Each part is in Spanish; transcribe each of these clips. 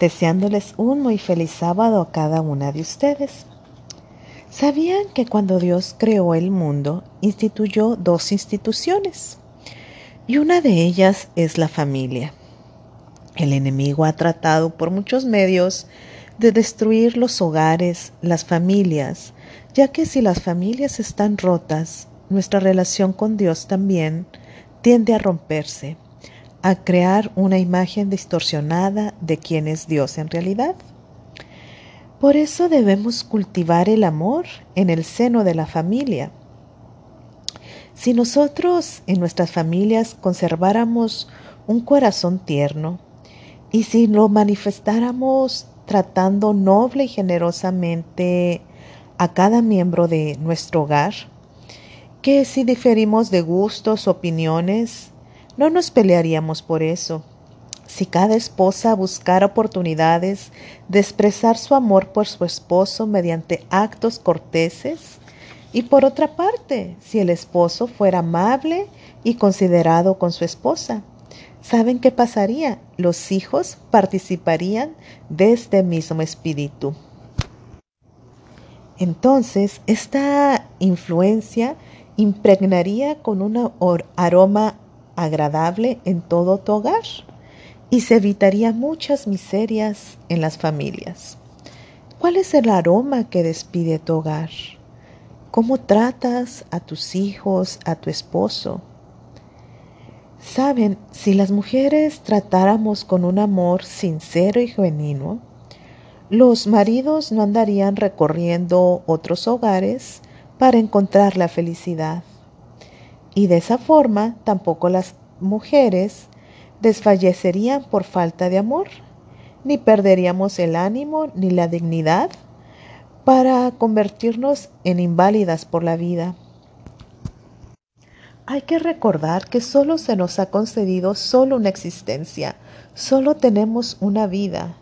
deseándoles un muy feliz sábado a cada una de ustedes. ¿Sabían que cuando Dios creó el mundo, instituyó dos instituciones? Y una de ellas es la familia. El enemigo ha tratado por muchos medios de destruir los hogares, las familias, ya que si las familias están rotas, nuestra relación con Dios también tiende a romperse, a crear una imagen distorsionada de quién es Dios en realidad. Por eso debemos cultivar el amor en el seno de la familia. Si nosotros en nuestras familias conserváramos un corazón tierno y si lo manifestáramos tratando noble y generosamente a cada miembro de nuestro hogar, que si diferimos de gustos, opiniones, no nos pelearíamos por eso. Si cada esposa buscara oportunidades de expresar su amor por su esposo mediante actos corteses, y por otra parte, si el esposo fuera amable y considerado con su esposa, ¿saben qué pasaría? Los hijos participarían de este mismo espíritu. Entonces, esta influencia impregnaría con un aroma agradable en todo tu hogar y se evitaría muchas miserias en las familias. ¿Cuál es el aroma que despide tu hogar? ¿Cómo tratas a tus hijos, a tu esposo? Saben, si las mujeres tratáramos con un amor sincero y genuino, los maridos no andarían recorriendo otros hogares para encontrar la felicidad. Y de esa forma tampoco las mujeres desfallecerían por falta de amor, ni perderíamos el ánimo ni la dignidad para convertirnos en inválidas por la vida. Hay que recordar que solo se nos ha concedido solo una existencia, solo tenemos una vida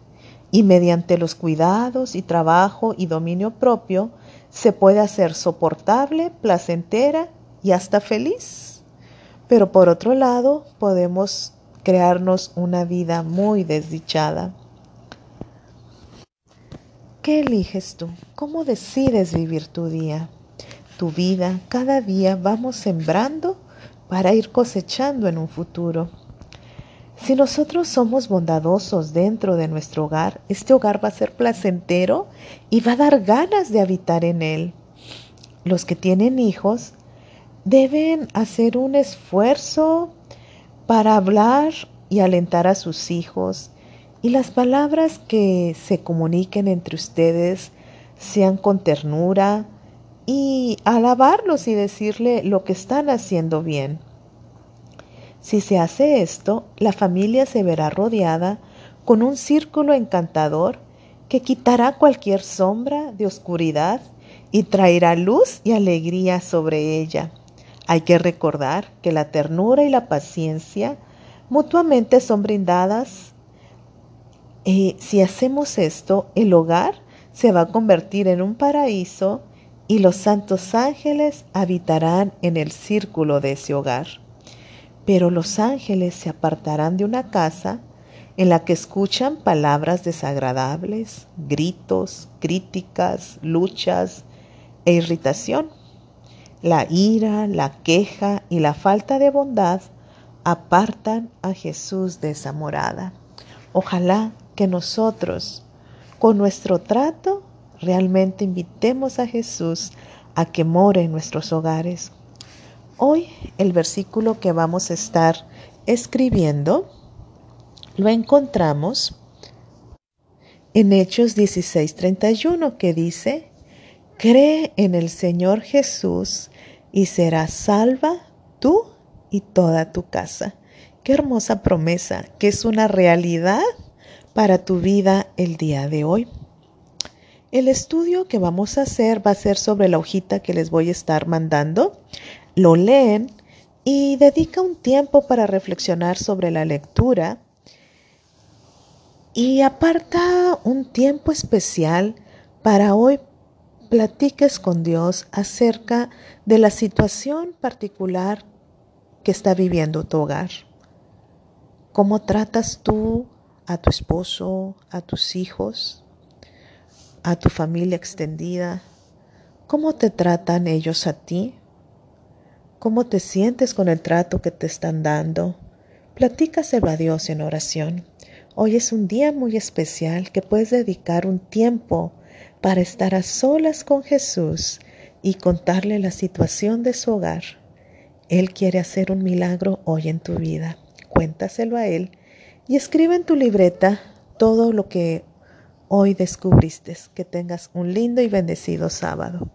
y mediante los cuidados y trabajo y dominio propio se puede hacer soportable, placentera y hasta feliz. Pero por otro lado, podemos crearnos una vida muy desdichada. ¿Qué eliges tú? ¿Cómo decides vivir tu día? Tu vida, cada día vamos sembrando para ir cosechando en un futuro. Si nosotros somos bondadosos dentro de nuestro hogar, este hogar va a ser placentero y va a dar ganas de habitar en él. Los que tienen hijos deben hacer un esfuerzo para hablar y alentar a sus hijos y las palabras que se comuniquen entre ustedes sean con ternura y alabarlos y decirle lo que están haciendo bien. Si se hace esto, la familia se verá rodeada con un círculo encantador que quitará cualquier sombra de oscuridad y traerá luz y alegría sobre ella. Hay que recordar que la ternura y la paciencia mutuamente son brindadas. Y si hacemos esto, el hogar se va a convertir en un paraíso y los santos ángeles habitarán en el círculo de ese hogar. Pero los ángeles se apartarán de una casa en la que escuchan palabras desagradables, gritos, críticas, luchas e irritación. La ira, la queja y la falta de bondad apartan a Jesús de esa morada. Ojalá que nosotros, con nuestro trato, realmente invitemos a Jesús a que more en nuestros hogares Hoy el versículo que vamos a estar escribiendo lo encontramos en Hechos 16:31 que dice, cree en el Señor Jesús y serás salva tú y toda tu casa. Qué hermosa promesa, que es una realidad para tu vida el día de hoy. El estudio que vamos a hacer va a ser sobre la hojita que les voy a estar mandando lo leen y dedica un tiempo para reflexionar sobre la lectura y aparta un tiempo especial para hoy platiques con Dios acerca de la situación particular que está viviendo tu hogar. ¿Cómo tratas tú a tu esposo, a tus hijos, a tu familia extendida. ¿Cómo te tratan ellos a ti? ¿Cómo te sientes con el trato que te están dando? Platícaselo a Dios en oración. Hoy es un día muy especial que puedes dedicar un tiempo para estar a solas con Jesús y contarle la situación de su hogar. Él quiere hacer un milagro hoy en tu vida. Cuéntaselo a Él y escribe en tu libreta todo lo que hoy descubriste. Que tengas un lindo y bendecido sábado.